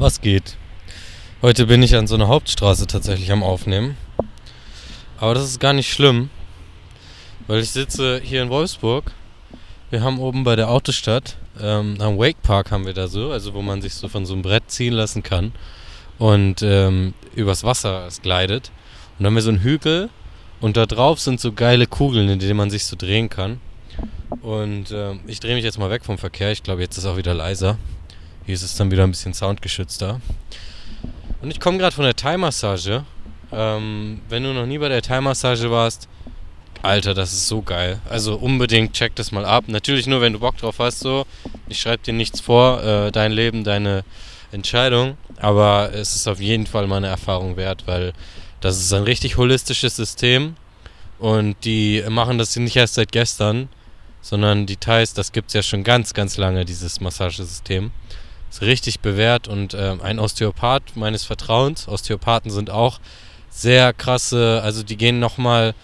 Was geht? Heute bin ich an so einer Hauptstraße tatsächlich am Aufnehmen. Aber das ist gar nicht schlimm, weil ich sitze hier in Wolfsburg. Wir haben oben bei der Autostadt, ähm, am Wake Park haben wir da so, also wo man sich so von so einem Brett ziehen lassen kann und ähm, übers Wasser es gleitet. Und dann haben wir so einen Hügel und da drauf sind so geile Kugeln, in denen man sich so drehen kann. Und ähm, ich drehe mich jetzt mal weg vom Verkehr. Ich glaube, jetzt ist auch wieder leiser. Hier ist es dann wieder ein bisschen soundgeschützter. Und ich komme gerade von der Thai-Massage. Ähm, wenn du noch nie bei der Thai-Massage warst, Alter, das ist so geil. Also unbedingt check das mal ab. Natürlich nur, wenn du Bock drauf hast. So, ich schreibe dir nichts vor. Äh, dein Leben, deine Entscheidung. Aber es ist auf jeden Fall mal eine Erfahrung wert, weil das ist ein richtig holistisches System. Und die machen das nicht erst seit gestern, sondern die Thais, das gibt es ja schon ganz, ganz lange, dieses Massagesystem. Ist richtig bewährt und äh, ein Osteopath meines Vertrauens. Osteopathen sind auch sehr krasse, also die gehen nochmal,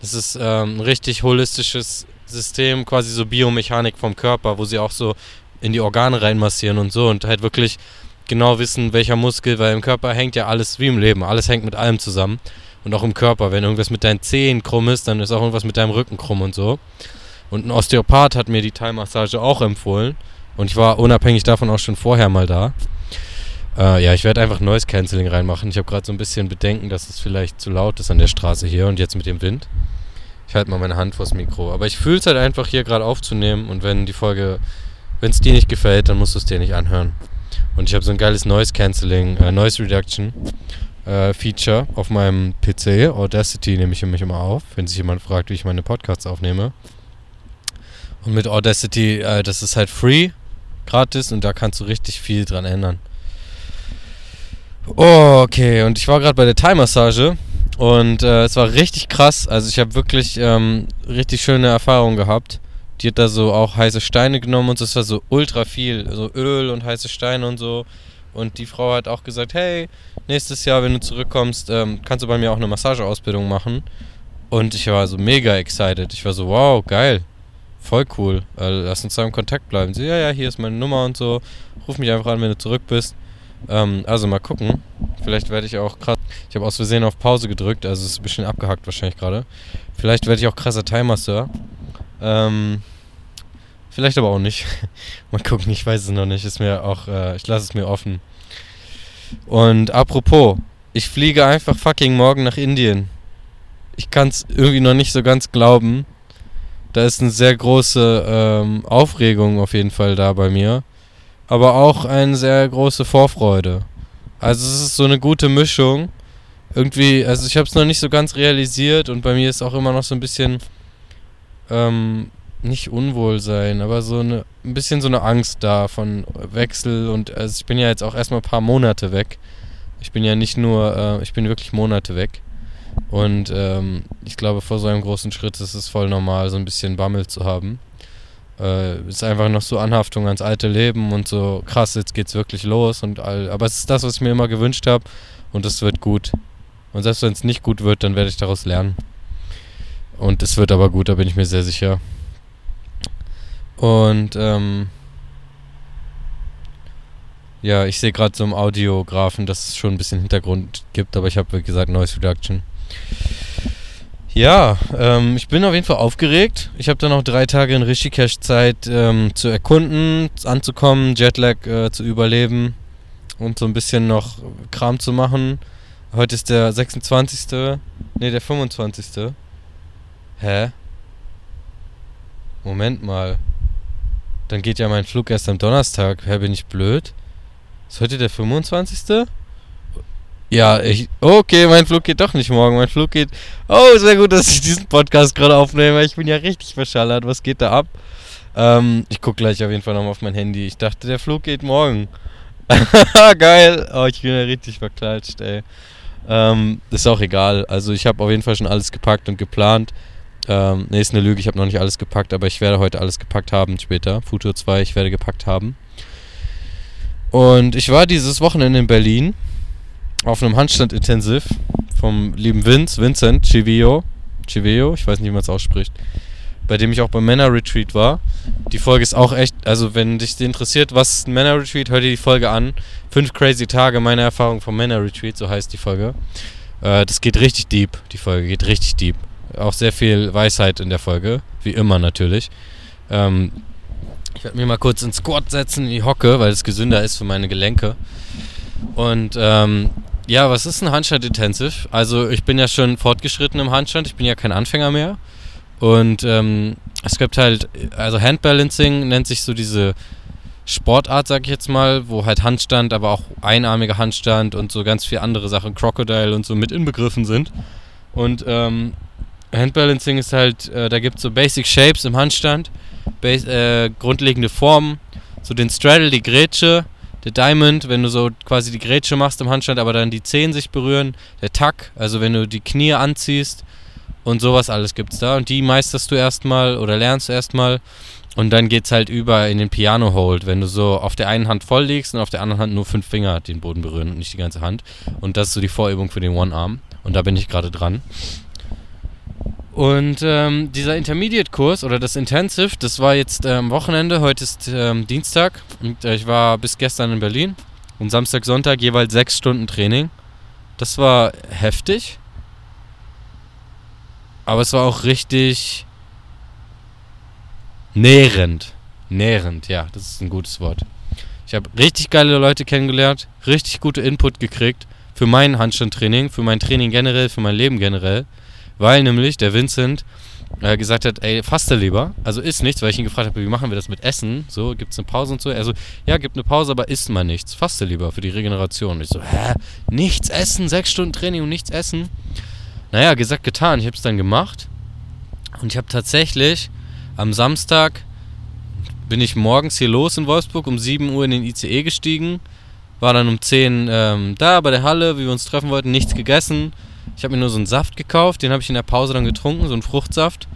das ist ähm, ein richtig holistisches System, quasi so Biomechanik vom Körper, wo sie auch so in die Organe reinmassieren und so und halt wirklich genau wissen, welcher Muskel, weil im Körper hängt ja alles wie im Leben, alles hängt mit allem zusammen. Und auch im Körper, wenn irgendwas mit deinen Zehen krumm ist, dann ist auch irgendwas mit deinem Rücken krumm und so. Und ein Osteopath hat mir die Thai-Massage auch empfohlen. Und ich war unabhängig davon auch schon vorher mal da. Äh, ja, ich werde einfach Noise Cancelling reinmachen. Ich habe gerade so ein bisschen Bedenken, dass es vielleicht zu laut ist an der Straße hier und jetzt mit dem Wind. Ich halte mal meine Hand vors Mikro. Aber ich fühle es halt einfach hier gerade aufzunehmen und wenn die Folge, wenn es dir nicht gefällt, dann musst du es dir nicht anhören. Und ich habe so ein geiles Noise Cancelling, äh, Noise Reduction äh, Feature auf meinem PC. Audacity nehme ich mich immer auf, wenn sich jemand fragt, wie ich meine Podcasts aufnehme. Und mit Audacity, äh, das ist halt free gratis und da kannst du richtig viel dran ändern. Oh, okay, und ich war gerade bei der Thai-Massage und äh, es war richtig krass. Also ich habe wirklich ähm, richtig schöne Erfahrungen gehabt. Die hat da so auch heiße Steine genommen und es war so ultra viel, so Öl und heiße Steine und so. Und die Frau hat auch gesagt, hey, nächstes Jahr, wenn du zurückkommst, ähm, kannst du bei mir auch eine Massageausbildung machen. Und ich war so mega excited. Ich war so, wow, geil. Voll cool. Äh, lass uns da im Kontakt bleiben. Sie, ja, ja, hier ist meine Nummer und so. Ruf mich einfach an, wenn du zurück bist. Ähm, also mal gucken. Vielleicht werde ich auch krass. Ich habe aus Versehen auf Pause gedrückt, also es ist ein bisschen abgehackt wahrscheinlich gerade. Vielleicht werde ich auch krasser Timer-Sir. Ähm, vielleicht aber auch nicht. mal gucken, ich weiß es noch nicht. Ist mir auch, äh, ich lasse es mir offen. Und apropos, ich fliege einfach fucking morgen nach Indien. Ich kann es irgendwie noch nicht so ganz glauben da ist eine sehr große ähm, Aufregung auf jeden Fall da bei mir. Aber auch eine sehr große Vorfreude. Also es ist so eine gute Mischung. Irgendwie, also ich habe es noch nicht so ganz realisiert und bei mir ist auch immer noch so ein bisschen, ähm, nicht Unwohlsein, aber so eine, ein bisschen so eine Angst da von Wechsel und also ich bin ja jetzt auch erstmal ein paar Monate weg. Ich bin ja nicht nur, äh, ich bin wirklich Monate weg. Und ähm, ich glaube, vor so einem großen Schritt ist es voll normal, so ein bisschen Bammel zu haben. Äh, ist einfach noch so Anhaftung ans alte Leben und so krass, jetzt geht's wirklich los und all. Aber es ist das, was ich mir immer gewünscht habe und es wird gut. Und selbst wenn es nicht gut wird, dann werde ich daraus lernen. Und es wird aber gut, da bin ich mir sehr sicher. Und ähm, ja, ich sehe gerade so im Audiografen, dass es schon ein bisschen Hintergrund gibt, aber ich habe, wie gesagt, Noise Reduction. Ja, ähm, ich bin auf jeden Fall aufgeregt. Ich habe dann noch drei Tage in Rishikesh Zeit ähm, zu erkunden, anzukommen, Jetlag äh, zu überleben und so ein bisschen noch Kram zu machen. Heute ist der 26. Ne, der 25. Hä? Moment mal. Dann geht ja mein Flug erst am Donnerstag. Hä, bin ich blöd? Ist heute der 25.? Ja, ich. Okay, mein Flug geht doch nicht morgen. Mein Flug geht. Oh, sehr gut, dass ich diesen Podcast gerade aufnehme. Ich bin ja richtig verschallert. Was geht da ab? Ähm, ich gucke gleich auf jeden Fall nochmal auf mein Handy. Ich dachte, der Flug geht morgen. Geil. Oh, ich bin ja richtig verklatscht, ey. Ähm, ist auch egal. Also, ich habe auf jeden Fall schon alles gepackt und geplant. Ähm, ne, ist eine Lüge. Ich habe noch nicht alles gepackt, aber ich werde heute alles gepackt haben später. Futur 2, ich werde gepackt haben. Und ich war dieses Wochenende in Berlin auf einem Handstand intensiv vom lieben Vince, Vincent Chivio. Chivio, ich weiß nicht, wie man es ausspricht. bei dem ich auch beim Männer-Retreat war. Die Folge ist auch echt, also wenn dich interessiert, was ist ein Männer-Retreat, hör dir die Folge an. Fünf crazy Tage, meine Erfahrung vom Männer-Retreat, so heißt die Folge. Äh, das geht richtig deep, die Folge geht richtig deep. Auch sehr viel Weisheit in der Folge, wie immer natürlich. Ähm, ich werde mir mal kurz ins Squat setzen, in die Hocke, weil es gesünder ist für meine Gelenke. Und ähm, ja, was ist ein Handstand Intensive? Also ich bin ja schon fortgeschritten im Handstand, ich bin ja kein Anfänger mehr. Und ähm, es gibt halt, also Handbalancing nennt sich so diese Sportart, sag ich jetzt mal, wo halt Handstand, aber auch einarmiger Handstand und so ganz viele andere Sachen, Crocodile und so mit inbegriffen sind. Und ähm, Handbalancing ist halt, äh, da gibt es so Basic Shapes im Handstand, base, äh, grundlegende Formen, so den Straddle, die Grätsche, der Diamond, wenn du so quasi die Grätsche machst im Handstand, aber dann die Zehen sich berühren, der Tuck, also wenn du die Knie anziehst und sowas alles gibt's da. Und die meisterst du erstmal oder lernst du erstmal. Und dann geht's halt über in den Piano Hold, wenn du so auf der einen Hand voll liegst und auf der anderen Hand nur fünf Finger den Boden berühren und nicht die ganze Hand. Und das ist so die Vorübung für den One Arm. Und da bin ich gerade dran. Und ähm, dieser Intermediate-Kurs oder das Intensive, das war jetzt am ähm, Wochenende, heute ist ähm, Dienstag und äh, ich war bis gestern in Berlin und Samstag, Sonntag jeweils sechs Stunden Training. Das war heftig, aber es war auch richtig nährend. Nährend, ja, das ist ein gutes Wort. Ich habe richtig geile Leute kennengelernt, richtig gute Input gekriegt für mein Handstandtraining, für mein Training generell, für mein Leben generell. Weil nämlich der Vincent äh, gesagt hat, ey, faste lieber. Also isst nichts, weil ich ihn gefragt habe, wie machen wir das mit Essen? So, gibt es eine Pause und so? Also, ja, gibt eine Pause, aber isst mal nichts. Faste lieber für die Regeneration. Ich so, hä? Nichts essen? Sechs Stunden Training und nichts essen? Naja, gesagt, getan. Ich habe es dann gemacht. Und ich habe tatsächlich am Samstag bin ich morgens hier los in Wolfsburg, um 7 Uhr in den ICE gestiegen. War dann um 10 ähm, da bei der Halle, wie wir uns treffen wollten, nichts gegessen ich habe mir nur so einen Saft gekauft, den habe ich in der Pause dann getrunken, so einen Fruchtsaft.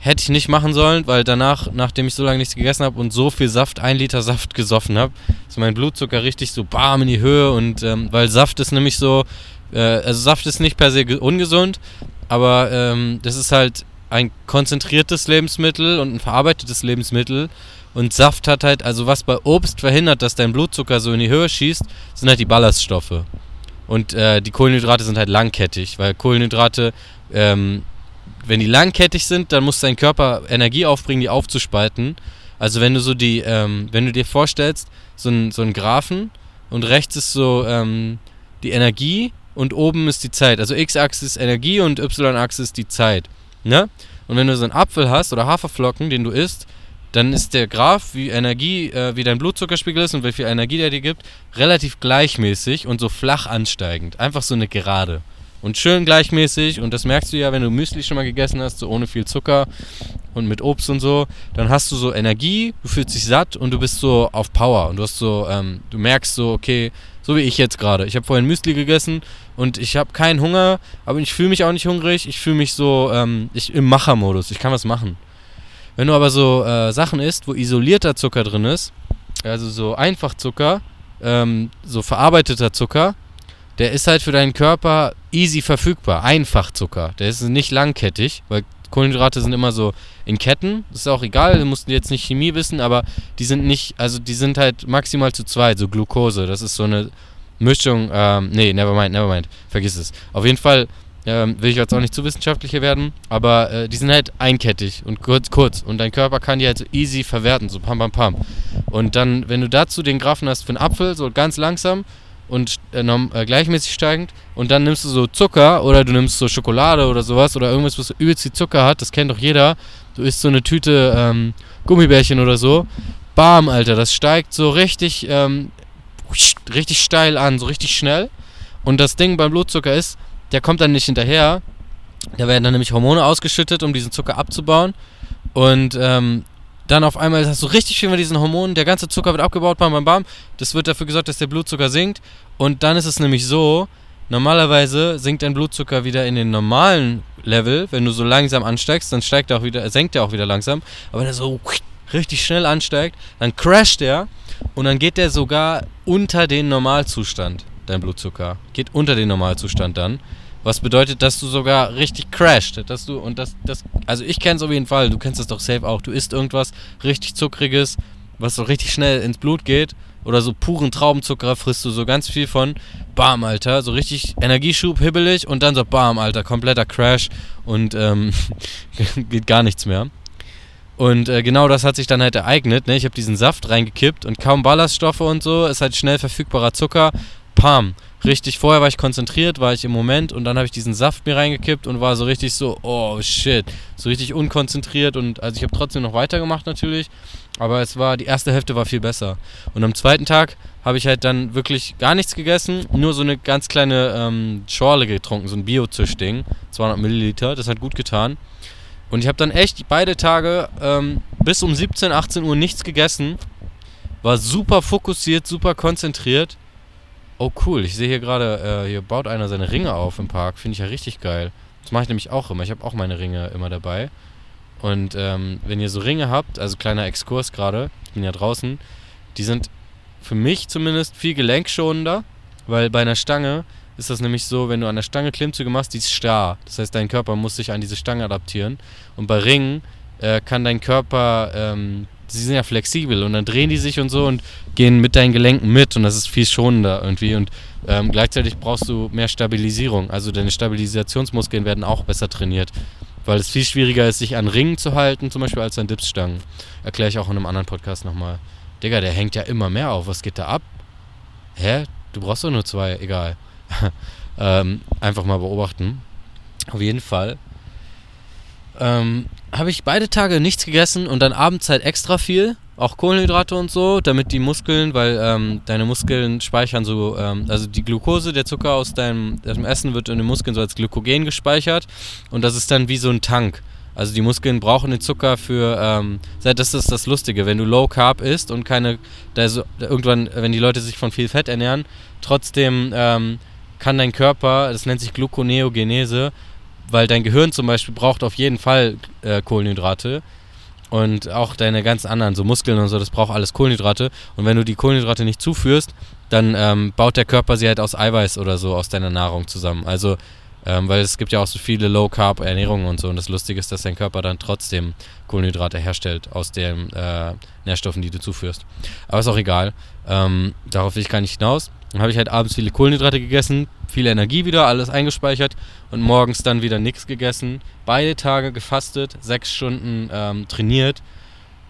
Hätte ich nicht machen sollen, weil danach, nachdem ich so lange nichts gegessen habe und so viel Saft, ein Liter Saft gesoffen habe, ist mein Blutzucker richtig so bam in die Höhe und ähm, weil Saft ist nämlich so, äh, also Saft ist nicht per se ungesund, aber ähm, das ist halt ein konzentriertes Lebensmittel und ein verarbeitetes Lebensmittel und Saft hat halt, also was bei Obst verhindert, dass dein Blutzucker so in die Höhe schießt, sind halt die Ballaststoffe. Und äh, die Kohlenhydrate sind halt langkettig, weil Kohlenhydrate, ähm, wenn die langkettig sind, dann muss dein Körper Energie aufbringen, die aufzuspalten. Also wenn du so die, ähm, wenn du dir vorstellst, so ein, so ein Graphen und rechts ist so ähm, die Energie und oben ist die Zeit. Also x-Achse ist Energie und y-Achse ist die Zeit. Ne? Und wenn du so einen Apfel hast oder Haferflocken, den du isst, dann ist der Graph, wie Energie, äh, wie dein Blutzuckerspiegel ist und wie viel Energie der dir gibt, relativ gleichmäßig und so flach ansteigend. Einfach so eine Gerade. Und schön gleichmäßig, und das merkst du ja, wenn du Müsli schon mal gegessen hast, so ohne viel Zucker und mit Obst und so, dann hast du so Energie, du fühlst dich satt und du bist so auf Power. Und du hast so, ähm, du merkst so, okay, so wie ich jetzt gerade. Ich habe vorhin Müsli gegessen und ich habe keinen Hunger, aber ich fühle mich auch nicht hungrig. Ich fühle mich so, ähm, ich im Machermodus. Ich kann was machen. Wenn du aber so äh, Sachen isst, wo isolierter Zucker drin ist, also so Einfachzucker, ähm, so verarbeiteter Zucker, der ist halt für deinen Körper easy verfügbar. Einfachzucker. Der ist nicht langkettig, weil Kohlenhydrate sind immer so in Ketten. Das ist auch egal, du musst jetzt nicht Chemie wissen, aber die sind nicht, also die sind halt maximal zu zweit, so Glucose. Das ist so eine Mischung, ähm, nee, never mind, vergiss es. Auf jeden Fall ähm, will ich jetzt auch nicht zu wissenschaftlicher werden, aber äh, die sind halt einkettig und kurz, kurz. Und dein Körper kann die halt so easy verwerten, so pam, pam, pam. Und dann, wenn du dazu den Graphen hast für einen Apfel, so ganz langsam und äh, äh, gleichmäßig steigend, und dann nimmst du so Zucker oder du nimmst so Schokolade oder sowas oder irgendwas, was so übelst viel Zucker hat, das kennt doch jeder. Du isst so eine Tüte ähm, Gummibärchen oder so. Bam, Alter, das steigt so richtig, ähm, richtig steil an, so richtig schnell. Und das Ding beim Blutzucker ist, der kommt dann nicht hinterher. Da werden dann nämlich Hormone ausgeschüttet, um diesen Zucker abzubauen. Und ähm, dann auf einmal hast du richtig viel mit diesen Hormonen, der ganze Zucker wird abgebaut, bam, bam, bam. Das wird dafür gesorgt, dass der Blutzucker sinkt. Und dann ist es nämlich so, normalerweise sinkt dein Blutzucker wieder in den normalen Level. Wenn du so langsam ansteigst, dann steigt er auch wieder, senkt er auch wieder langsam. Aber wenn er so richtig schnell ansteigt, dann crasht er und dann geht der sogar unter den Normalzustand, dein Blutzucker. Geht unter den Normalzustand dann Was bedeutet, dass du sogar richtig crasht. Dass du, und das, das, also ich kenn's auf jeden Fall, du kennst das doch safe auch. Du isst irgendwas richtig Zuckriges, was so richtig schnell ins Blut geht. Oder so puren Traubenzucker frisst du so ganz viel von. Bam, Alter. So richtig Energieschub, hibbelig und dann so bam, Alter. Kompletter Crash und ähm, geht gar nichts mehr. Und äh, genau das hat sich dann halt ereignet. Ne? Ich habe diesen Saft reingekippt und kaum Ballaststoffe und so. Ist halt schnell verfügbarer Zucker. Pam. Richtig, vorher war ich konzentriert, war ich im Moment und dann habe ich diesen Saft mir reingekippt und war so richtig so, oh shit. So richtig unkonzentriert und also ich habe trotzdem noch weitergemacht natürlich. Aber es war, die erste Hälfte war viel besser. Und am zweiten Tag habe ich halt dann wirklich gar nichts gegessen, nur so eine ganz kleine ähm, Schorle getrunken, so ein Bio-Zisch-Ding, 200 Milliliter, das hat gut getan. Und ich habe dann echt beide Tage ähm, bis um 17, 18 Uhr nichts gegessen. War super fokussiert, super konzentriert. Oh cool, ich sehe hier gerade, äh, hier baut einer seine Ringe auf im Park. Finde ich ja richtig geil. Das mache ich nämlich auch immer. Ich habe auch meine Ringe immer dabei. Und ähm, wenn ihr so Ringe habt, also kleiner Exkurs gerade, ich bin ja draußen, die sind für mich zumindest viel gelenkschonender, weil bei einer Stange ist das nämlich so, wenn du an der Stange Klimmzüge machst, die ist starr. Das heißt, dein Körper muss sich an diese Stange adaptieren. Und bei Ringen äh, kann dein Körper, ähm, sie sind ja flexibel und dann drehen die sich und so und gehen mit deinen Gelenken mit und das ist viel schonender irgendwie. Und ähm, gleichzeitig brauchst du mehr Stabilisierung. Also deine Stabilisationsmuskeln werden auch besser trainiert. Weil es viel schwieriger ist, sich an Ringen zu halten, zum Beispiel als an Dipsstangen. Erkläre ich auch in einem anderen Podcast nochmal. Digga, der hängt ja immer mehr auf. Was geht da ab? Hä? Du brauchst doch nur zwei. Egal. ähm, einfach mal beobachten. Auf jeden Fall. Ähm, habe ich beide Tage nichts gegessen und dann abends halt extra viel, auch Kohlenhydrate und so, damit die Muskeln, weil ähm, deine Muskeln speichern so, ähm, also die Glucose, der Zucker aus deinem, aus dem Essen wird in den Muskeln so als Glykogen gespeichert und das ist dann wie so ein Tank. Also die Muskeln brauchen den Zucker für, ähm, das ist das Lustige, wenn du Low Carb isst und keine, da so, irgendwann, wenn die Leute sich von viel Fett ernähren, trotzdem ähm, kann dein Körper, das nennt sich Gluconeogenese, weil dein Gehirn zum Beispiel braucht auf jeden Fall äh, Kohlenhydrate und auch deine ganz anderen, so Muskeln und so, das braucht alles Kohlenhydrate. Und wenn du die Kohlenhydrate nicht zuführst, dann ähm, baut der Körper sie halt aus Eiweiß oder so aus deiner Nahrung zusammen. Also, ähm, weil es gibt ja auch so viele Low-Carb-Ernährungen und so. Und das Lustige ist, dass dein Körper dann trotzdem Kohlenhydrate herstellt aus den äh, Nährstoffen, die du zuführst. Aber ist auch egal. Ähm, darauf will ich gar nicht hinaus. Dann habe ich halt abends viele Kohlenhydrate gegessen, viel Energie wieder, alles eingespeichert und morgens dann wieder nichts gegessen. Beide Tage gefastet, sechs Stunden ähm, trainiert.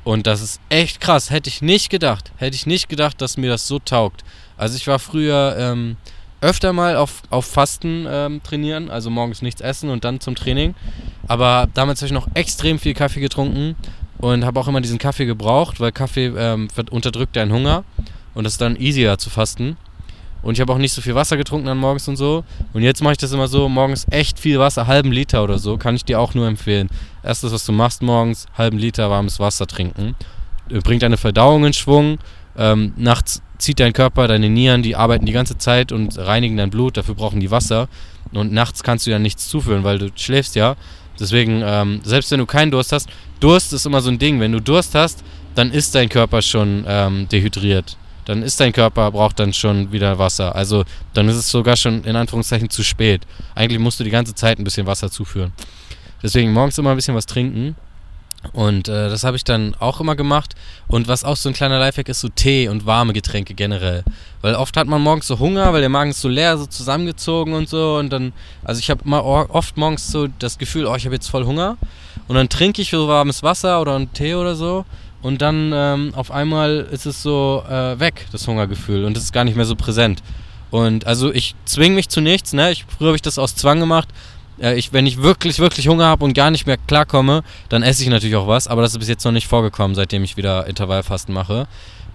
Und das ist echt krass. Hätte ich nicht gedacht. Hätte ich nicht gedacht, dass mir das so taugt. Also ich war früher ähm, öfter mal auf, auf Fasten ähm, trainieren, also morgens nichts essen und dann zum Training. Aber damals habe ich noch extrem viel Kaffee getrunken und habe auch immer diesen Kaffee gebraucht, weil Kaffee ähm, unterdrückt deinen Hunger und es ist dann easier zu fasten. Und ich habe auch nicht so viel Wasser getrunken dann morgens und so. Und jetzt mache ich das immer so, morgens echt viel Wasser, halben Liter oder so, kann ich dir auch nur empfehlen. Erstes, was du machst morgens, halben Liter warmes Wasser trinken. Bringt deine Verdauung in Schwung. Ähm, nachts zieht dein Körper, deine Nieren, die arbeiten die ganze Zeit und reinigen dein Blut, dafür brauchen die Wasser. Und nachts kannst du ja nichts zuführen, weil du schläfst ja. Deswegen, ähm, selbst wenn du keinen Durst hast, Durst ist immer so ein Ding. Wenn du Durst hast, dann ist dein Körper schon ähm, dehydriert dann ist dein Körper, braucht dann schon wieder Wasser. Also dann ist es sogar schon in Anführungszeichen zu spät. Eigentlich musst du die ganze Zeit ein bisschen Wasser zuführen. Deswegen morgens immer ein bisschen was trinken. Und äh, das habe ich dann auch immer gemacht. Und was auch so ein kleiner Lifehack ist, so Tee und warme Getränke generell. Weil oft hat man morgens so Hunger, weil der Magen ist so leer, so zusammengezogen und so. Und dann, also ich habe immer oft morgens so das Gefühl, oh, ich habe jetzt voll Hunger. Und dann trinke ich so warmes Wasser oder einen Tee oder so. Und dann ähm, auf einmal ist es so äh, weg, das Hungergefühl. Und es ist gar nicht mehr so präsent. Und also ich zwinge mich zu nichts, ne? Ich, früher habe ich das aus Zwang gemacht. Äh, ich, wenn ich wirklich, wirklich Hunger habe und gar nicht mehr klarkomme, dann esse ich natürlich auch was. Aber das ist bis jetzt noch nicht vorgekommen, seitdem ich wieder Intervallfasten mache.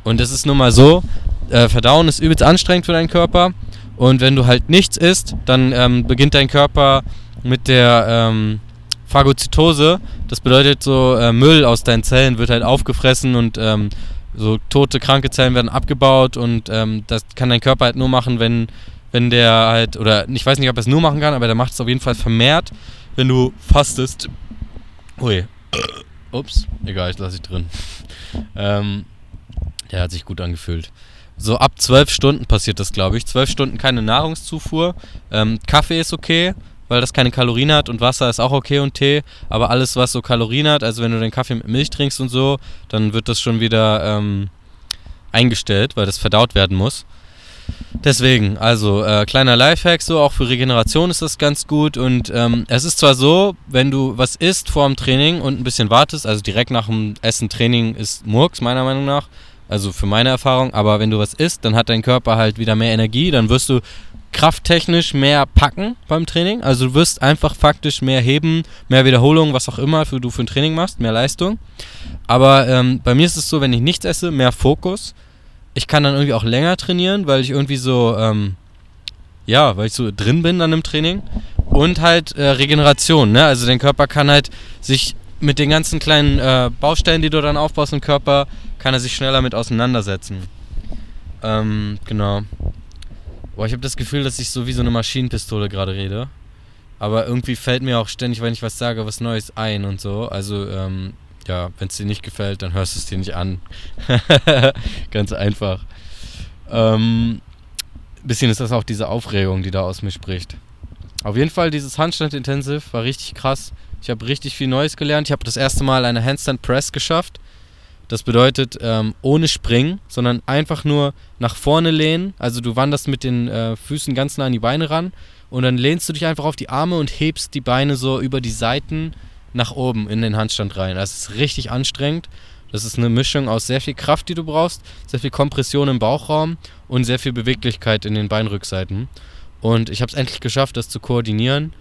Und es ist nun mal so, äh, Verdauen ist übelst anstrengend für deinen Körper. Und wenn du halt nichts isst, dann ähm, beginnt dein Körper mit der ähm, Phagozytose, das bedeutet so, äh, Müll aus deinen Zellen wird halt aufgefressen und ähm, so tote, kranke Zellen werden abgebaut und ähm, das kann dein Körper halt nur machen, wenn, wenn der halt, oder ich weiß nicht, ob er es nur machen kann, aber der macht es auf jeden Fall vermehrt, wenn du fastest. Ui. Ups, egal, ich lasse ich drin. ähm, der hat sich gut angefühlt. So ab zwölf Stunden passiert das, glaube ich. Zwölf Stunden keine Nahrungszufuhr. Ähm, Kaffee ist okay weil das keine Kalorien hat und Wasser ist auch okay und Tee, aber alles, was so Kalorien hat, also wenn du den Kaffee mit Milch trinkst und so, dann wird das schon wieder ähm, eingestellt, weil das verdaut werden muss. Deswegen, also äh, kleiner Lifehack, so auch für Regeneration ist das ganz gut. Und ähm, es ist zwar so, wenn du was isst vor dem Training und ein bisschen wartest, also direkt nach dem Essen Training ist Murks, meiner Meinung nach, also für meine Erfahrung, aber wenn du was isst, dann hat dein Körper halt wieder mehr Energie, dann wirst du krafttechnisch mehr packen beim Training. Also du wirst einfach faktisch mehr heben, mehr Wiederholungen, was auch immer für du für ein Training machst, mehr Leistung. Aber ähm, bei mir ist es so, wenn ich nichts esse, mehr Fokus ich kann dann irgendwie auch länger trainieren, weil ich irgendwie so, ähm, ja, weil ich so drin bin an dem Training. Und halt äh, Regeneration, ne? Also dein Körper kann halt sich mit den ganzen kleinen äh, Baustellen, die du dann aufbaust im Körper, kann er sich schneller mit auseinandersetzen. Ähm, genau. Boah, ich habe das Gefühl, dass ich so wie so eine Maschinenpistole gerade rede. Aber irgendwie fällt mir auch ständig, wenn ich was sage, was Neues ein und so. Also, ähm, ja, wenn es dir nicht gefällt, dann hörst du es dir nicht an. Ganz einfach. Ähm, bisschen ist das auch diese Aufregung, die da aus mir spricht. Auf jeden Fall, dieses Handstand Intensive war richtig krass. Ich habe richtig viel Neues gelernt. Ich habe das erste Mal eine Handstand Press geschafft. Das bedeutet ähm, ohne Springen, sondern einfach nur nach vorne lehnen. Also du wanderst mit den äh, Füßen ganz nah an die Beine ran und dann lehnst du dich einfach auf die Arme und hebst die Beine so über die Seiten nach oben in den Handstand rein. Das ist richtig anstrengend. Das ist eine Mischung aus sehr viel Kraft, die du brauchst, sehr viel Kompression im Bauchraum und sehr viel Beweglichkeit in den Beinrückseiten. Und ich habe es endlich geschafft, das zu koordinieren.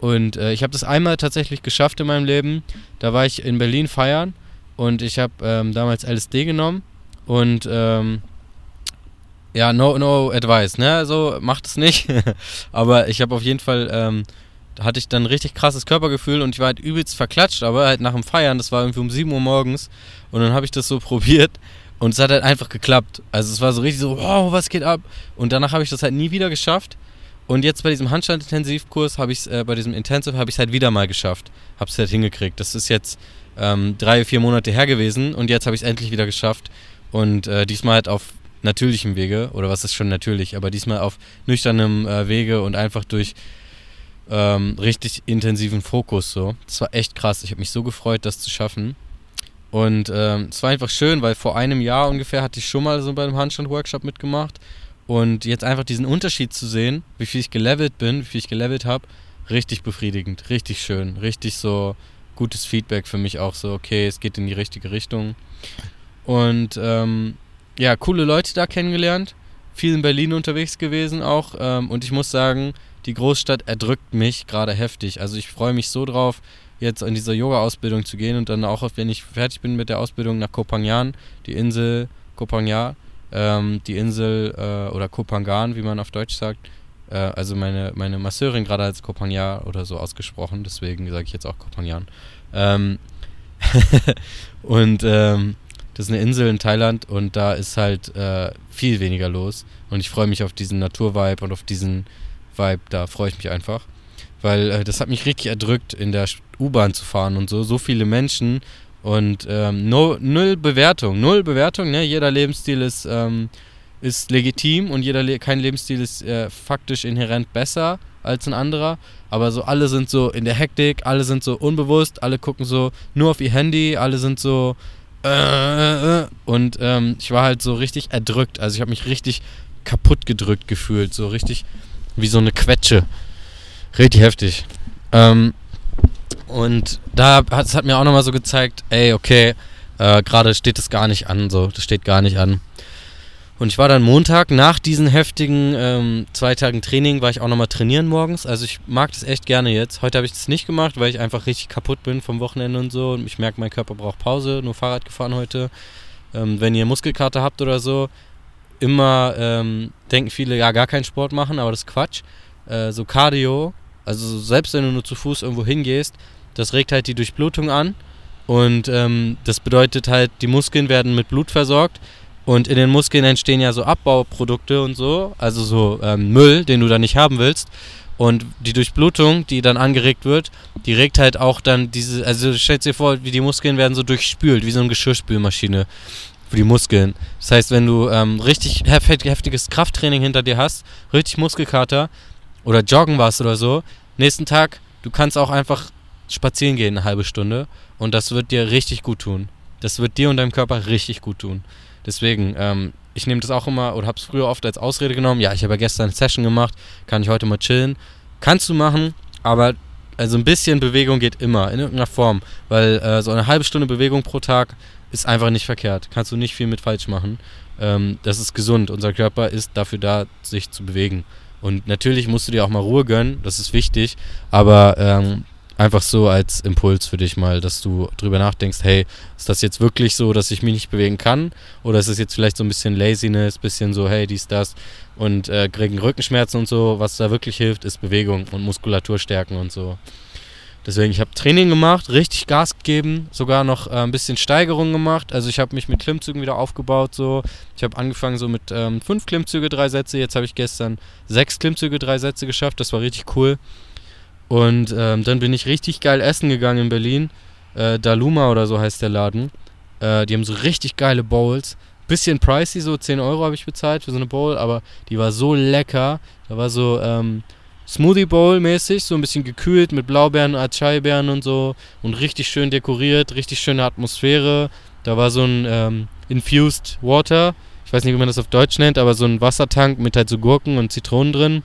Und äh, ich habe das einmal tatsächlich geschafft in meinem Leben. Da war ich in Berlin feiern und ich habe ähm, damals LSD genommen und ähm, ja, no, no advice, ne? So, macht es nicht. Aber ich habe auf jeden Fall ähm, da hatte ich dann richtig krasses Körpergefühl und ich war halt übelst verklatscht, aber halt nach dem Feiern, das war irgendwie um 7 Uhr morgens und dann habe ich das so probiert und es hat halt einfach geklappt. Also es war so richtig so, wow, was geht ab? Und danach habe ich das halt nie wieder geschafft. Und jetzt bei diesem Handstand-Intensivkurs habe ich es, äh, bei diesem Intensive habe ich es halt wieder mal geschafft. Habe es halt hingekriegt. Das ist jetzt ähm, drei, vier Monate her gewesen und jetzt habe ich es endlich wieder geschafft. Und äh, diesmal halt auf natürlichem Wege, oder was ist schon natürlich, aber diesmal auf nüchternem äh, Wege und einfach durch ähm, richtig intensiven Fokus so. Das war echt krass. Ich habe mich so gefreut, das zu schaffen. Und ähm, es war einfach schön, weil vor einem Jahr ungefähr hatte ich schon mal so bei einem Handstand-Workshop mitgemacht. Und jetzt einfach diesen Unterschied zu sehen, wie viel ich gelevelt bin, wie viel ich gelevelt habe, richtig befriedigend, richtig schön, richtig so gutes Feedback für mich auch so, okay, es geht in die richtige Richtung. Und ähm, ja, coole Leute da kennengelernt, viel in Berlin unterwegs gewesen auch. Ähm, und ich muss sagen, die Großstadt erdrückt mich gerade heftig. Also ich freue mich so drauf, jetzt in diese Yoga-Ausbildung zu gehen und dann auch, wenn ich fertig bin mit der Ausbildung nach Kopangan, die Insel Kopangan, ähm, die Insel äh, oder Kopangan, wie man auf Deutsch sagt. Äh, also meine, meine Masseurin gerade als Kopangan oder so ausgesprochen, deswegen sage ich jetzt auch Kopangan. Ähm und ähm, das ist eine Insel in Thailand und da ist halt äh, viel weniger los. Und ich freue mich auf diesen Naturvibe und auf diesen Vibe, da freue ich mich einfach. Weil äh, das hat mich richtig erdrückt, in der U-Bahn zu fahren und so. So viele Menschen und ähm, no, null Bewertung. Null Bewertung, ne? Jeder Lebensstil ist, ähm, ist legitim und jeder Le kein Lebensstil ist äh, faktisch inhärent besser als ein anderer. Aber so alle sind so in der Hektik, alle sind so unbewusst, alle gucken so nur auf ihr Handy, alle sind so äh, äh, äh. und ähm, ich war halt so richtig erdrückt. Also ich habe mich richtig kaputt gedrückt gefühlt, so richtig wie so eine Quetsche. Richtig heftig. Ähm, und da hat es hat mir auch nochmal so gezeigt, ey, okay, äh, gerade steht das gar nicht an, so, das steht gar nicht an. Und ich war dann Montag nach diesen heftigen ähm, zwei Tagen Training, war ich auch nochmal trainieren morgens. Also ich mag das echt gerne jetzt. Heute habe ich das nicht gemacht, weil ich einfach richtig kaputt bin vom Wochenende und so. Und ich merke, mein Körper braucht Pause, nur Fahrrad gefahren heute. Ähm, wenn ihr Muskelkater habt oder so, immer ähm, denken viele, ja, gar keinen Sport machen, aber das ist Quatsch. Äh, so Cardio, also selbst wenn du nur zu Fuß irgendwo hingehst, das regt halt die Durchblutung an. Und ähm, das bedeutet halt, die Muskeln werden mit Blut versorgt. Und in den Muskeln entstehen ja so Abbauprodukte und so, also so ähm, Müll, den du da nicht haben willst. Und die Durchblutung, die dann angeregt wird, die regt halt auch dann diese, also stellt dir vor, wie die Muskeln werden so durchspült, wie so eine Geschirrspülmaschine für die Muskeln. Das heißt, wenn du ähm, richtig heftiges Krafttraining hinter dir hast, richtig Muskelkater oder joggen warst oder so, nächsten Tag, du kannst auch einfach spazieren gehen eine halbe Stunde und das wird dir richtig gut tun. Das wird dir und deinem Körper richtig gut tun. Deswegen, ähm, ich nehme das auch immer oder habe es früher oft als Ausrede genommen. Ja, ich habe ja gestern eine Session gemacht, kann ich heute mal chillen. Kannst du machen, aber also ein bisschen Bewegung geht immer, in irgendeiner Form. Weil äh, so eine halbe Stunde Bewegung pro Tag ist einfach nicht verkehrt. Kannst du nicht viel mit falsch machen. Ähm, das ist gesund. Unser Körper ist dafür da, sich zu bewegen. Und natürlich musst du dir auch mal Ruhe gönnen, das ist wichtig. Aber ähm, einfach so als Impuls für dich mal, dass du drüber nachdenkst, hey, ist das jetzt wirklich so, dass ich mich nicht bewegen kann? Oder ist es jetzt vielleicht so ein bisschen Laziness, bisschen so, hey, dies, das und äh, gegen Rückenschmerzen und so, was da wirklich hilft, ist Bewegung und Muskulatur stärken und so. Deswegen, ich habe Training gemacht, richtig Gas gegeben, sogar noch äh, ein bisschen Steigerung gemacht. Also ich habe mich mit Klimmzügen wieder aufgebaut. So, ich habe angefangen so mit ähm, fünf Klimmzüge, drei Sätze. Jetzt habe ich gestern sechs Klimmzüge, drei Sätze geschafft. Das war richtig cool. Und ähm, dann bin ich richtig geil essen gegangen in Berlin. Äh, Daluma oder so heißt der Laden. Äh, die haben so richtig geile Bowls. Bisschen pricey, so 10 Euro habe ich bezahlt für so eine Bowl, aber die war so lecker. Da war so ähm, Smoothie Bowl mäßig, so ein bisschen gekühlt mit Blaubeeren, Acai-Beeren und so. Und richtig schön dekoriert, richtig schöne Atmosphäre. Da war so ein ähm, Infused Water. Ich weiß nicht, wie man das auf Deutsch nennt, aber so ein Wassertank mit halt so Gurken und Zitronen drin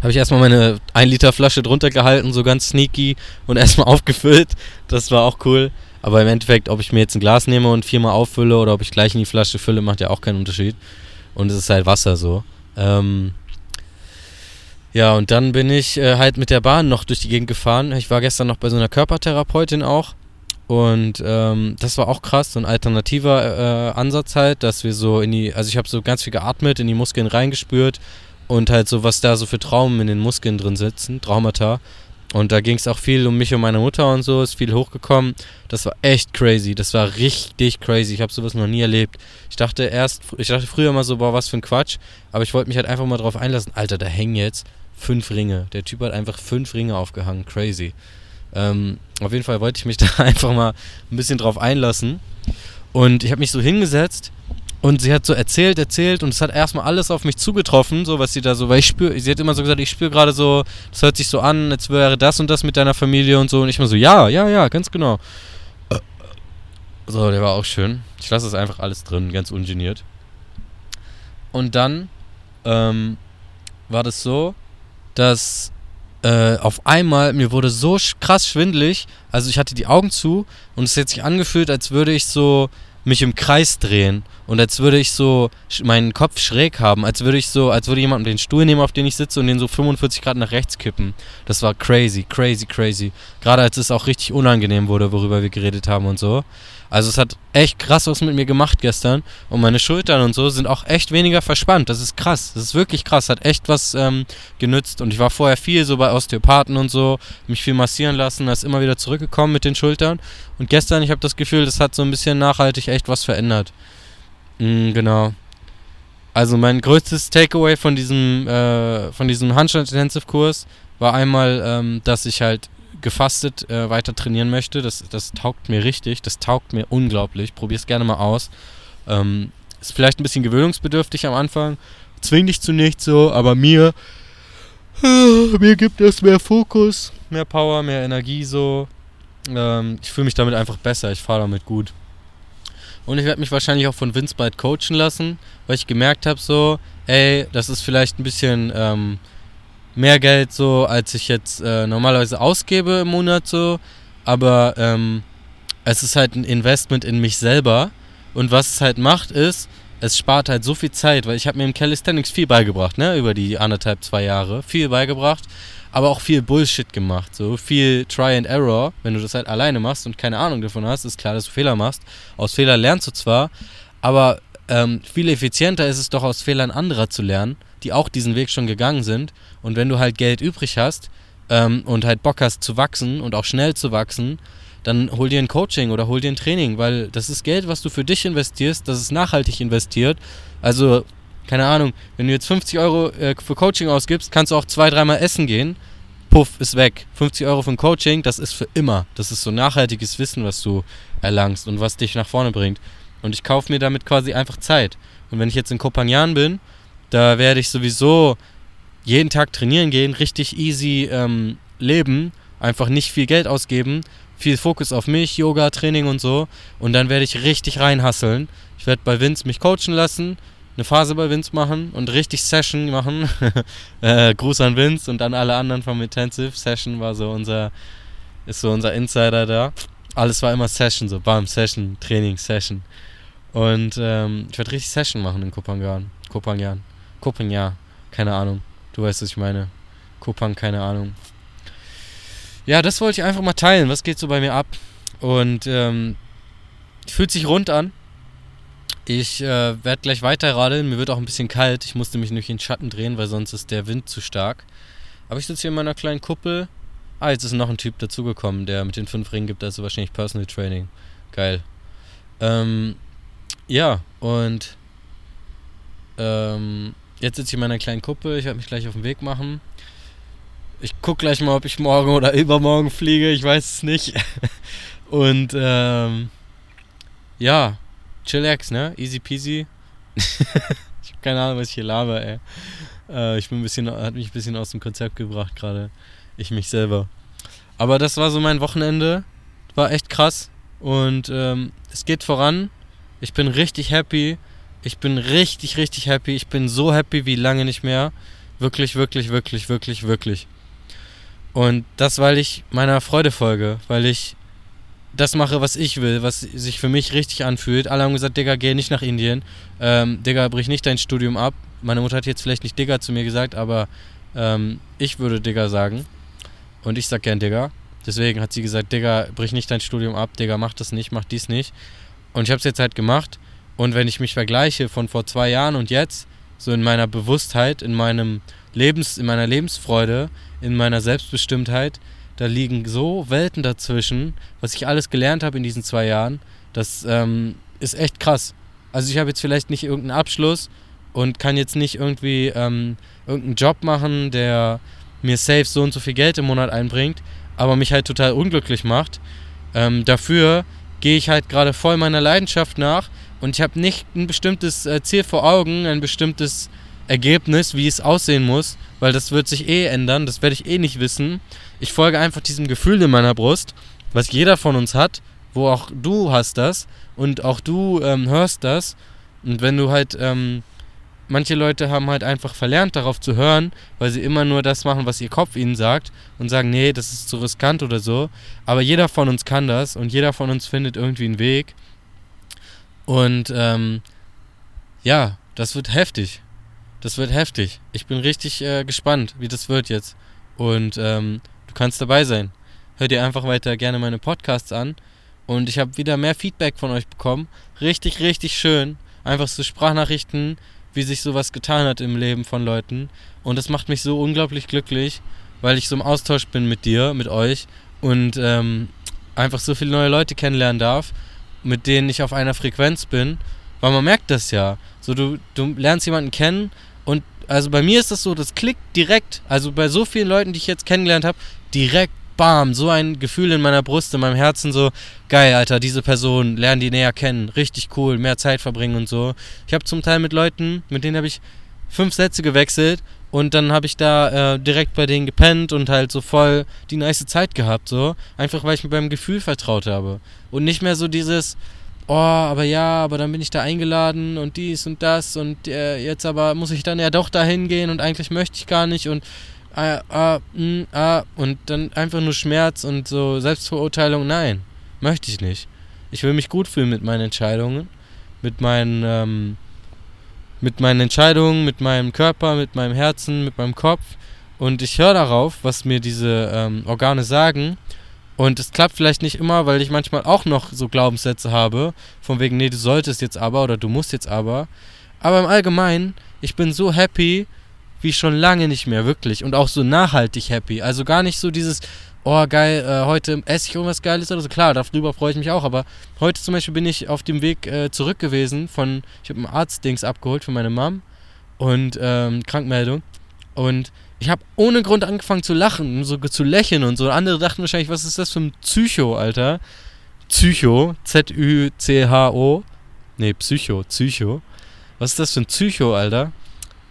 habe ich erstmal meine 1 Liter Flasche drunter gehalten, so ganz sneaky und erstmal aufgefüllt. Das war auch cool. Aber im Endeffekt, ob ich mir jetzt ein Glas nehme und viermal auffülle oder ob ich gleich in die Flasche fülle, macht ja auch keinen Unterschied. Und es ist halt Wasser so. Ähm ja, und dann bin ich äh, halt mit der Bahn noch durch die Gegend gefahren. Ich war gestern noch bei so einer Körpertherapeutin auch. Und ähm, das war auch krass, so ein alternativer äh, Ansatz halt, dass wir so in die, also ich habe so ganz viel geatmet, in die Muskeln reingespürt und halt so, was da so für Traumen in den Muskeln drin sitzen, Traumata. Und da ging es auch viel um mich und meine Mutter und so, ist viel hochgekommen. Das war echt crazy, das war richtig crazy. Ich habe sowas noch nie erlebt. Ich dachte erst, ich dachte früher immer so, boah, was für ein Quatsch. Aber ich wollte mich halt einfach mal drauf einlassen. Alter, da hängen jetzt fünf Ringe. Der Typ hat einfach fünf Ringe aufgehangen, crazy. Ähm, auf jeden Fall wollte ich mich da einfach mal ein bisschen drauf einlassen. Und ich habe mich so hingesetzt und sie hat so erzählt, erzählt und es hat erstmal alles auf mich zugetroffen, so was sie da so, weil ich spüre, sie hat immer so gesagt, ich spüre gerade so, das hört sich so an, als wäre das und das mit deiner Familie und so und ich immer so, ja, ja, ja, ganz genau. So, der war auch schön. Ich lasse es einfach alles drin, ganz ungeniert. Und dann ähm, war das so, dass äh, auf einmal mir wurde so krass schwindlig, also ich hatte die Augen zu und es hat sich angefühlt, als würde ich so mich im Kreis drehen und als würde ich so meinen Kopf schräg haben, als würde ich so, als würde jemand den Stuhl nehmen, auf den ich sitze und den so 45 Grad nach rechts kippen. Das war crazy, crazy, crazy. Gerade als es auch richtig unangenehm wurde, worüber wir geredet haben und so. Also es hat echt krass was mit mir gemacht gestern und meine Schultern und so sind auch echt weniger verspannt. Das ist krass, das ist wirklich krass, hat echt was ähm, genützt und ich war vorher viel so bei Osteopathen und so, mich viel massieren lassen, ist immer wieder zurückgekommen mit den Schultern und gestern, ich habe das Gefühl, das hat so ein bisschen nachhaltig echt was verändert. Mhm, genau. Also mein größtes Takeaway von diesem, äh, von diesem Handstand Intensive Kurs war einmal, ähm, dass ich halt gefastet äh, weiter trainieren möchte. Das, das taugt mir richtig, das taugt mir unglaublich. Probier es gerne mal aus. Ähm, ist vielleicht ein bisschen gewöhnungsbedürftig am Anfang. Zwing dich zu nichts so, aber mir, mir gibt es mehr Fokus, mehr Power, mehr Energie so. Ähm, ich fühle mich damit einfach besser, ich fahre damit gut. Und ich werde mich wahrscheinlich auch von Vince bald coachen lassen, weil ich gemerkt habe so, ey, das ist vielleicht ein bisschen ähm, mehr Geld so, als ich jetzt äh, normalerweise ausgebe im Monat so. Aber ähm, es ist halt ein Investment in mich selber. Und was es halt macht, ist, es spart halt so viel Zeit, weil ich habe mir im Calisthenics viel beigebracht, ne, über die anderthalb, zwei Jahre. Viel beigebracht, aber auch viel Bullshit gemacht. So viel Try and Error. Wenn du das halt alleine machst und keine Ahnung davon hast, ist klar, dass du Fehler machst. Aus Fehlern lernst du zwar, aber ähm, viel effizienter ist es doch, aus Fehlern anderer zu lernen die auch diesen Weg schon gegangen sind. Und wenn du halt Geld übrig hast ähm, und halt Bock hast zu wachsen und auch schnell zu wachsen, dann hol dir ein Coaching oder hol dir ein Training, weil das ist Geld, was du für dich investierst, das ist nachhaltig investiert. Also, keine Ahnung, wenn du jetzt 50 Euro äh, für Coaching ausgibst, kannst du auch zwei, dreimal essen gehen. Puff, ist weg. 50 Euro für ein Coaching, das ist für immer. Das ist so nachhaltiges Wissen, was du erlangst und was dich nach vorne bringt. Und ich kaufe mir damit quasi einfach Zeit. Und wenn ich jetzt in Kopangyan bin da werde ich sowieso jeden Tag trainieren gehen, richtig easy ähm, leben, einfach nicht viel Geld ausgeben, viel Fokus auf mich, Yoga, Training und so. Und dann werde ich richtig reinhasseln. Ich werde bei Vince mich coachen lassen, eine Phase bei Vince machen und richtig Session machen. äh, Gruß an Vince und an alle anderen vom Intensive. Session war so unser, ist so unser Insider da. Alles war immer Session, so bam, Session, Training, Session. Und ähm, ich werde richtig Session machen in Kopangan. Kopangan. Kopangan. Keine Ahnung. Du weißt, was ich meine. Kupang, keine Ahnung. Ja, das wollte ich einfach mal teilen. Was geht so bei mir ab? Und ähm, fühlt sich rund an. Ich äh, werde gleich weiter radeln. Mir wird auch ein bisschen kalt. Ich musste mich nämlich in den Schatten drehen, weil sonst ist der Wind zu stark. Aber ich sitze hier in meiner kleinen Kuppel. Ah, jetzt ist noch ein Typ dazugekommen, der mit den fünf Ringen gibt, also wahrscheinlich Personal Training. Geil. Ähm, ja, und ähm, jetzt sitze ich in meiner kleinen Kuppel. Ich werde mich gleich auf den Weg machen. Ich gucke gleich mal, ob ich morgen oder übermorgen fliege. Ich weiß es nicht. und ähm, ja, chillax, ne? Easy peasy. ich habe keine Ahnung, was ich hier laber, ey. Äh, ich bin ein bisschen, hat mich ein bisschen aus dem Konzept gebracht gerade. Ich mich selber. Aber das war so mein Wochenende. War echt krass. Und ähm, es geht voran. Ich bin richtig happy. Ich bin richtig, richtig happy. Ich bin so happy wie lange nicht mehr. Wirklich, wirklich, wirklich, wirklich, wirklich. Und das, weil ich meiner Freude folge, weil ich das mache, was ich will, was sich für mich richtig anfühlt. Alle haben gesagt, Digga, geh nicht nach Indien. Ähm, Digga, brich nicht dein Studium ab. Meine Mutter hat jetzt vielleicht nicht Digga zu mir gesagt, aber ähm, ich würde Digga sagen. Und ich sag gern Digga. Deswegen hat sie gesagt, Digga, brich nicht dein Studium ab, Digga, mach das nicht, mach dies nicht. Und ich habe es jetzt halt gemacht. Und wenn ich mich vergleiche von vor zwei Jahren und jetzt, so in meiner Bewusstheit, in meinem Lebens, in meiner Lebensfreude, in meiner Selbstbestimmtheit, da liegen so Welten dazwischen, was ich alles gelernt habe in diesen zwei Jahren, das ähm, ist echt krass. Also ich habe jetzt vielleicht nicht irgendeinen Abschluss und kann jetzt nicht irgendwie ähm, irgendeinen Job machen, der mir safe so und so viel Geld im Monat einbringt, aber mich halt total unglücklich macht. Ähm, dafür gehe ich halt gerade voll meiner Leidenschaft nach und ich habe nicht ein bestimmtes äh, Ziel vor Augen, ein bestimmtes Ergebnis, wie es aussehen muss, weil das wird sich eh ändern, das werde ich eh nicht wissen. Ich folge einfach diesem Gefühl in meiner Brust, was jeder von uns hat, wo auch du hast das und auch du ähm, hörst das. Und wenn du halt, ähm, manche Leute haben halt einfach verlernt, darauf zu hören, weil sie immer nur das machen, was ihr Kopf ihnen sagt und sagen, nee, das ist zu riskant oder so. Aber jeder von uns kann das und jeder von uns findet irgendwie einen Weg. Und ähm, ja, das wird heftig. Das wird heftig. Ich bin richtig äh, gespannt, wie das wird jetzt. Und ähm, du kannst dabei sein. Hör dir einfach weiter gerne meine Podcasts an. Und ich habe wieder mehr Feedback von euch bekommen. Richtig, richtig schön. Einfach so Sprachnachrichten, wie sich sowas getan hat im Leben von Leuten. Und das macht mich so unglaublich glücklich, weil ich so im Austausch bin mit dir, mit euch. Und ähm, einfach so viele neue Leute kennenlernen darf, mit denen ich auf einer Frequenz bin. Weil man merkt das ja. So, du, du lernst jemanden kennen und also bei mir ist das so, das klickt direkt. Also bei so vielen Leuten, die ich jetzt kennengelernt habe, direkt, bam, so ein Gefühl in meiner Brust, in meinem Herzen, so, geil, Alter, diese Person, lernen die näher kennen, richtig cool, mehr Zeit verbringen und so. Ich habe zum Teil mit Leuten, mit denen habe ich fünf Sätze gewechselt und dann habe ich da äh, direkt bei denen gepennt und halt so voll die nice Zeit gehabt, so. Einfach weil ich mir beim Gefühl vertraut habe. Und nicht mehr so dieses, oh, aber ja, aber dann bin ich da eingeladen und dies und das und äh, jetzt aber muss ich dann ja doch dahin gehen und eigentlich möchte ich gar nicht und äh, äh, mh, äh, und dann einfach nur Schmerz und so Selbstverurteilung, nein, möchte ich nicht. Ich will mich gut fühlen mit meinen Entscheidungen, mit meinen, ähm, mit meinen Entscheidungen, mit meinem Körper, mit meinem Herzen, mit meinem Kopf. Und ich höre darauf, was mir diese ähm, Organe sagen und es klappt vielleicht nicht immer, weil ich manchmal auch noch so Glaubenssätze habe, von wegen, nee, du solltest jetzt aber oder du musst jetzt aber. Aber im Allgemeinen, ich bin so happy wie schon lange nicht mehr, wirklich. Und auch so nachhaltig happy. Also gar nicht so dieses, oh geil, äh, heute esse ich irgendwas Geiles oder so. Klar, darüber freue ich mich auch. Aber heute zum Beispiel bin ich auf dem Weg äh, zurück gewesen von, ich habe ein Arztdings abgeholt für meine Mom und ähm, Krankmeldung. Und ich habe ohne Grund angefangen zu lachen, so zu lächeln und so. Andere dachten wahrscheinlich, was ist das für ein Psycho, Alter? Psycho, Z-Ü-C-H-O. Nee, Psycho, Psycho. Was ist das für ein Psycho, Alter?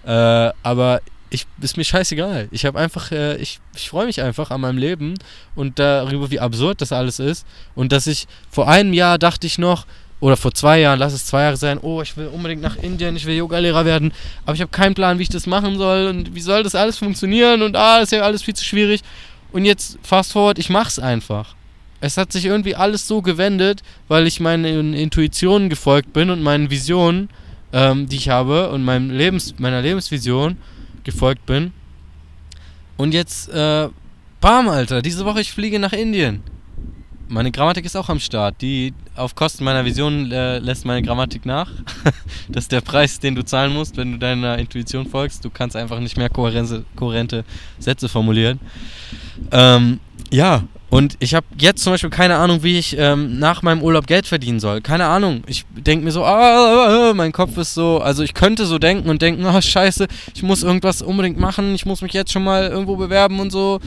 Äh, aber ich, ist mir scheißegal. Ich habe einfach, äh, ich, ich freue mich einfach an meinem Leben und darüber, wie absurd das alles ist. Und dass ich vor einem Jahr dachte ich noch, oder vor zwei Jahren, lass es zwei Jahre sein, oh, ich will unbedingt nach Indien, ich will Yogalehrer werden, aber ich habe keinen Plan, wie ich das machen soll und wie soll das alles funktionieren und ah, ist ja alles viel zu schwierig. Und jetzt fast forward, ich mach's einfach. Es hat sich irgendwie alles so gewendet, weil ich meinen Intuitionen gefolgt bin und meinen Visionen, ähm, die ich habe und meinem Lebens, meiner Lebensvision gefolgt bin. Und jetzt, äh, bam, Alter, diese Woche ich fliege nach Indien. Meine Grammatik ist auch am Start. Die auf Kosten meiner Vision äh, lässt meine Grammatik nach. das ist der Preis, den du zahlen musst, wenn du deiner Intuition folgst. Du kannst einfach nicht mehr kohärente, kohärente Sätze formulieren. Ähm, ja, und ich habe jetzt zum Beispiel keine Ahnung, wie ich ähm, nach meinem Urlaub Geld verdienen soll. Keine Ahnung. Ich denke mir so, ah, ah, ah, mein Kopf ist so, also ich könnte so denken und denken, ah, scheiße, ich muss irgendwas unbedingt machen, ich muss mich jetzt schon mal irgendwo bewerben und so.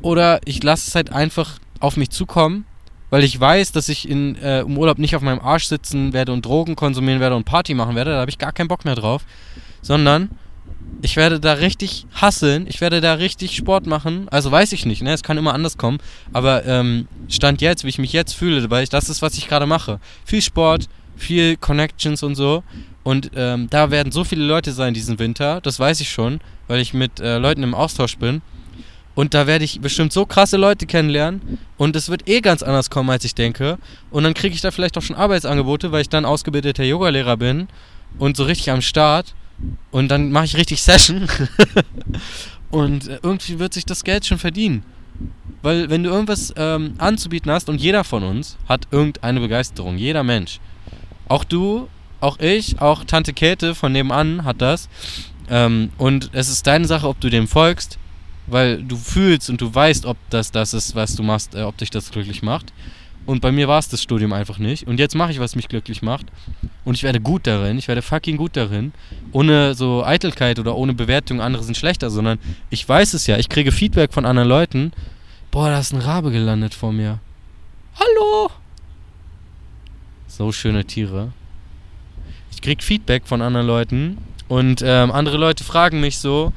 Oder ich lasse es halt einfach auf mich zukommen, weil ich weiß, dass ich in, äh, im Urlaub nicht auf meinem Arsch sitzen werde und Drogen konsumieren werde und Party machen werde. Da habe ich gar keinen Bock mehr drauf. Sondern ich werde da richtig hasseln, ich werde da richtig Sport machen. Also weiß ich nicht, ne? Es kann immer anders kommen. Aber ähm, Stand jetzt, wie ich mich jetzt fühle, weil ich, das ist, was ich gerade mache. Viel Sport, viel Connections und so. Und ähm, da werden so viele Leute sein diesen Winter, das weiß ich schon, weil ich mit äh, Leuten im Austausch bin. Und da werde ich bestimmt so krasse Leute kennenlernen. Und es wird eh ganz anders kommen, als ich denke. Und dann kriege ich da vielleicht auch schon Arbeitsangebote, weil ich dann ausgebildeter Yogalehrer bin und so richtig am Start. Und dann mache ich richtig Session. und äh, irgendwie wird sich das Geld schon verdienen. Weil wenn du irgendwas ähm, anzubieten hast und jeder von uns hat irgendeine Begeisterung, jeder Mensch. Auch du, auch ich, auch Tante Käthe von nebenan hat das. Ähm, und es ist deine Sache, ob du dem folgst, weil du fühlst und du weißt, ob das das ist, was du machst, äh, ob dich das glücklich macht. Und bei mir war es das Studium einfach nicht. Und jetzt mache ich, was mich glücklich macht. Und ich werde gut darin. Ich werde fucking gut darin. Ohne so Eitelkeit oder ohne Bewertung, andere sind schlechter, sondern ich weiß es ja. Ich kriege Feedback von anderen Leuten. Boah, da ist ein Rabe gelandet vor mir. Hallo! So schöne Tiere. Ich kriege Feedback von anderen Leuten. Und ähm, andere Leute fragen mich so,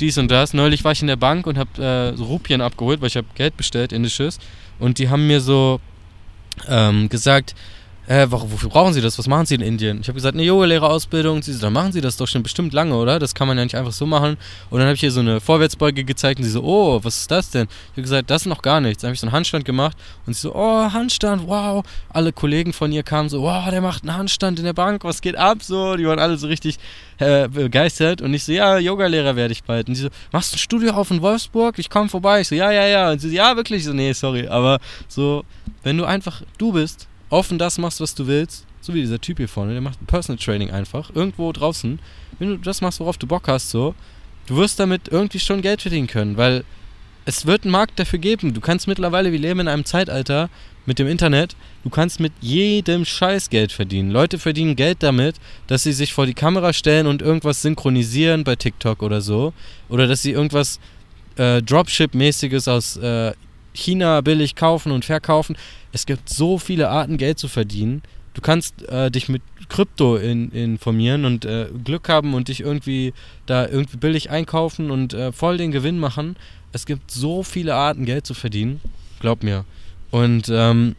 dies und das. Neulich war ich in der Bank und habe äh, Rupien abgeholt, weil ich habe Geld bestellt, indisches. Und die haben mir so ähm, gesagt, äh, wofür brauchen Sie das? Was machen Sie in Indien? Ich habe gesagt, eine Yoga-Lehrerausbildung. Sie so, dann machen Sie das doch schon bestimmt lange, oder? Das kann man ja nicht einfach so machen. Und dann habe ich hier so eine Vorwärtsbeuge gezeigt und sie so, oh, was ist das denn? Ich habe gesagt, das ist noch gar nichts. Dann habe ich so einen Handstand gemacht und sie so, oh, Handstand, wow. Alle Kollegen von ihr kamen so, wow, der macht einen Handstand in der Bank, was geht ab? So, die waren alle so richtig äh, begeistert. Und ich so, ja, Yogalehrer werde ich bald. Und sie so, machst du ein Studio auf in Wolfsburg? Ich komme vorbei. Ich so, ja, ja, ja. Und sie so, ja, wirklich? Ich so, nee, sorry. Aber so, wenn du einfach du bist, offen das machst, was du willst, so wie dieser Typ hier vorne, der macht ein Personal Training einfach, irgendwo draußen, wenn du das machst, worauf du Bock hast, so, du wirst damit irgendwie schon Geld verdienen können, weil es wird einen Markt dafür geben. Du kannst mittlerweile, wir leben in einem Zeitalter mit dem Internet, du kannst mit jedem Scheiß Geld verdienen. Leute verdienen Geld damit, dass sie sich vor die Kamera stellen und irgendwas synchronisieren bei TikTok oder so. Oder dass sie irgendwas äh, Dropship-mäßiges aus äh, China billig kaufen und verkaufen. Es gibt so viele Arten, Geld zu verdienen. Du kannst äh, dich mit Krypto in, informieren und äh, Glück haben und dich irgendwie da irgendwie billig einkaufen und äh, voll den Gewinn machen. Es gibt so viele Arten, Geld zu verdienen. Glaub mir. Und ähm,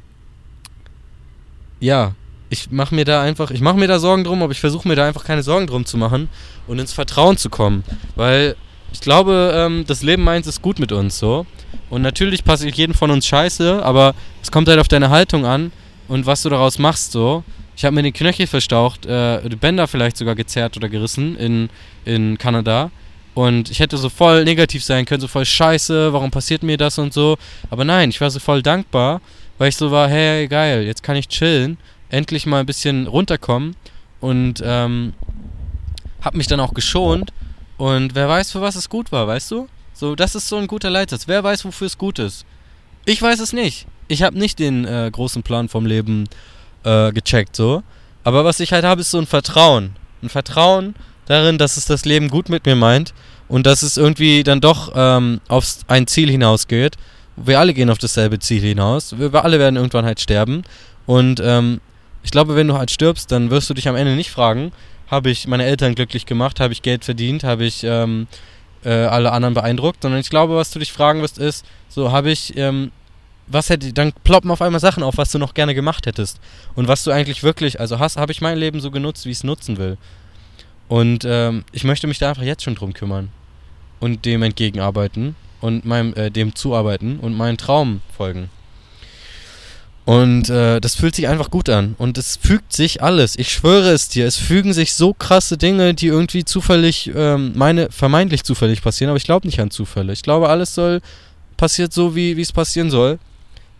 ja, ich mache mir da einfach, ich mache mir da Sorgen drum, aber ich versuche mir da einfach keine Sorgen drum zu machen und ins Vertrauen zu kommen. Weil ich glaube, ähm, das Leben meint es gut mit uns so. Und natürlich passiert jedem von uns Scheiße, aber es kommt halt auf deine Haltung an und was du daraus machst so. Ich habe mir den Knöchel verstaucht, äh, die Bänder vielleicht sogar gezerrt oder gerissen in, in Kanada. Und ich hätte so voll negativ sein können, so voll scheiße, warum passiert mir das und so. Aber nein, ich war so voll dankbar, weil ich so war, hey, geil, jetzt kann ich chillen, endlich mal ein bisschen runterkommen. Und ähm, hab mich dann auch geschont. Und wer weiß, für was es gut war, weißt du? So, das ist so ein guter Leitsatz. Wer weiß, wofür es gut ist? Ich weiß es nicht. Ich habe nicht den äh, großen Plan vom Leben äh, gecheckt, so. Aber was ich halt habe, ist so ein Vertrauen. Ein Vertrauen darin, dass es das Leben gut mit mir meint und dass es irgendwie dann doch ähm, auf ein Ziel hinausgeht. Wir alle gehen auf dasselbe Ziel hinaus. Wir, alle werden irgendwann halt sterben. Und ähm, ich glaube, wenn du halt stirbst, dann wirst du dich am Ende nicht fragen, habe ich meine Eltern glücklich gemacht, habe ich Geld verdient, habe ich ähm, äh, alle anderen beeindruckt, sondern ich glaube, was du dich fragen wirst, ist, so habe ich, ähm, was hätte, dann ploppen auf einmal Sachen auf, was du noch gerne gemacht hättest und was du eigentlich wirklich, also hast, habe ich mein Leben so genutzt, wie ich es nutzen will. Und ähm, ich möchte mich da einfach jetzt schon drum kümmern und dem entgegenarbeiten und meinem, äh, dem zuarbeiten und meinen Traum folgen. Und äh, das fühlt sich einfach gut an. Und es fügt sich alles. Ich schwöre es dir. Es fügen sich so krasse Dinge, die irgendwie zufällig, ähm, meine, vermeintlich zufällig passieren. Aber ich glaube nicht an Zufälle. Ich glaube, alles soll, passiert so, wie es passieren soll.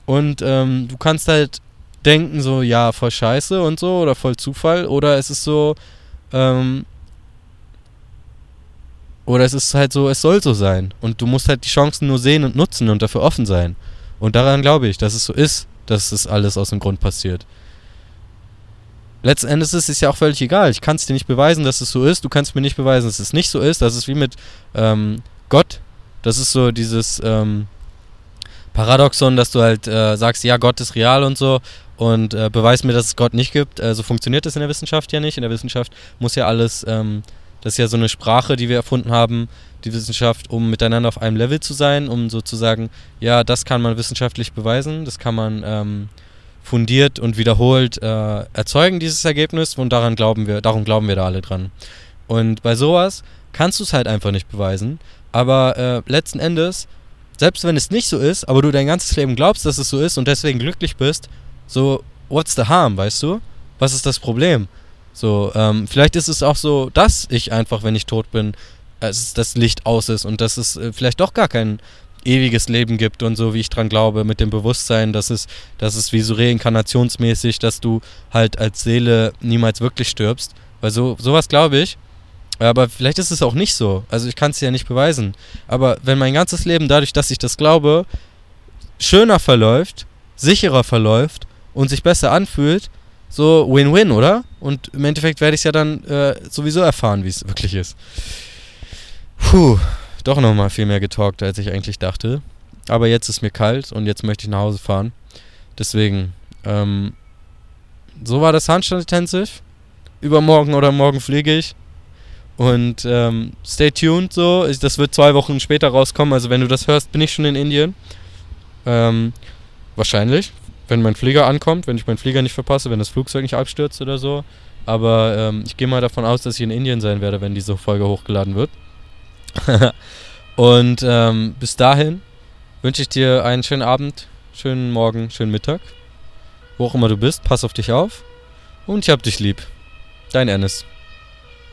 Und ähm, du kannst halt denken, so, ja, voll scheiße und so, oder voll Zufall. Oder es ist so, ähm, oder es ist halt so, es soll so sein. Und du musst halt die Chancen nur sehen und nutzen und dafür offen sein. Und daran glaube ich, dass es so ist dass das alles aus dem Grund passiert. Letzten Endes ist es ja auch völlig egal. Ich kann es dir nicht beweisen, dass es so ist. Du kannst mir nicht beweisen, dass es nicht so ist. Das ist wie mit ähm, Gott. Das ist so dieses ähm, Paradoxon, dass du halt äh, sagst, ja, Gott ist real und so und äh, beweis mir, dass es Gott nicht gibt. Äh, so funktioniert das in der Wissenschaft ja nicht. In der Wissenschaft muss ja alles, ähm, das ist ja so eine Sprache, die wir erfunden haben, die Wissenschaft, um miteinander auf einem Level zu sein, um sozusagen, ja, das kann man wissenschaftlich beweisen, das kann man ähm, fundiert und wiederholt äh, erzeugen, dieses Ergebnis, und daran glauben wir, darum glauben wir da alle dran. Und bei sowas kannst du es halt einfach nicht beweisen, aber äh, letzten Endes, selbst wenn es nicht so ist, aber du dein ganzes Leben glaubst, dass es so ist und deswegen glücklich bist, so, what's the harm, weißt du? Was ist das Problem? So, ähm, vielleicht ist es auch so, dass ich einfach, wenn ich tot bin, als das Licht aus ist und dass es äh, vielleicht doch gar kein ewiges Leben gibt und so, wie ich dran glaube, mit dem Bewusstsein, dass es, dass es wie so reinkarnationsmäßig, dass du halt als Seele niemals wirklich stirbst. Weil so, sowas glaube ich. Aber vielleicht ist es auch nicht so. Also ich kann es ja nicht beweisen. Aber wenn mein ganzes Leben dadurch, dass ich das glaube, schöner verläuft, sicherer verläuft und sich besser anfühlt, so Win-Win, oder? Und im Endeffekt werde ich es ja dann äh, sowieso erfahren, wie es wirklich ist. Puh, doch nochmal viel mehr getalkt, als ich eigentlich dachte. Aber jetzt ist mir kalt und jetzt möchte ich nach Hause fahren. Deswegen, ähm, so war das Handstand Intensive. Übermorgen oder morgen fliege ich. Und ähm, stay tuned so. Das wird zwei Wochen später rauskommen. Also wenn du das hörst, bin ich schon in Indien. Ähm, wahrscheinlich. Wenn mein Flieger ankommt, wenn ich meinen Flieger nicht verpasse, wenn das Flugzeug nicht abstürzt oder so. Aber ähm, ich gehe mal davon aus, dass ich in Indien sein werde, wenn diese Folge hochgeladen wird. und ähm, bis dahin wünsche ich dir einen schönen Abend, schönen Morgen, schönen Mittag. Wo auch immer du bist, pass auf dich auf. Und ich hab dich lieb. Dein Ennis.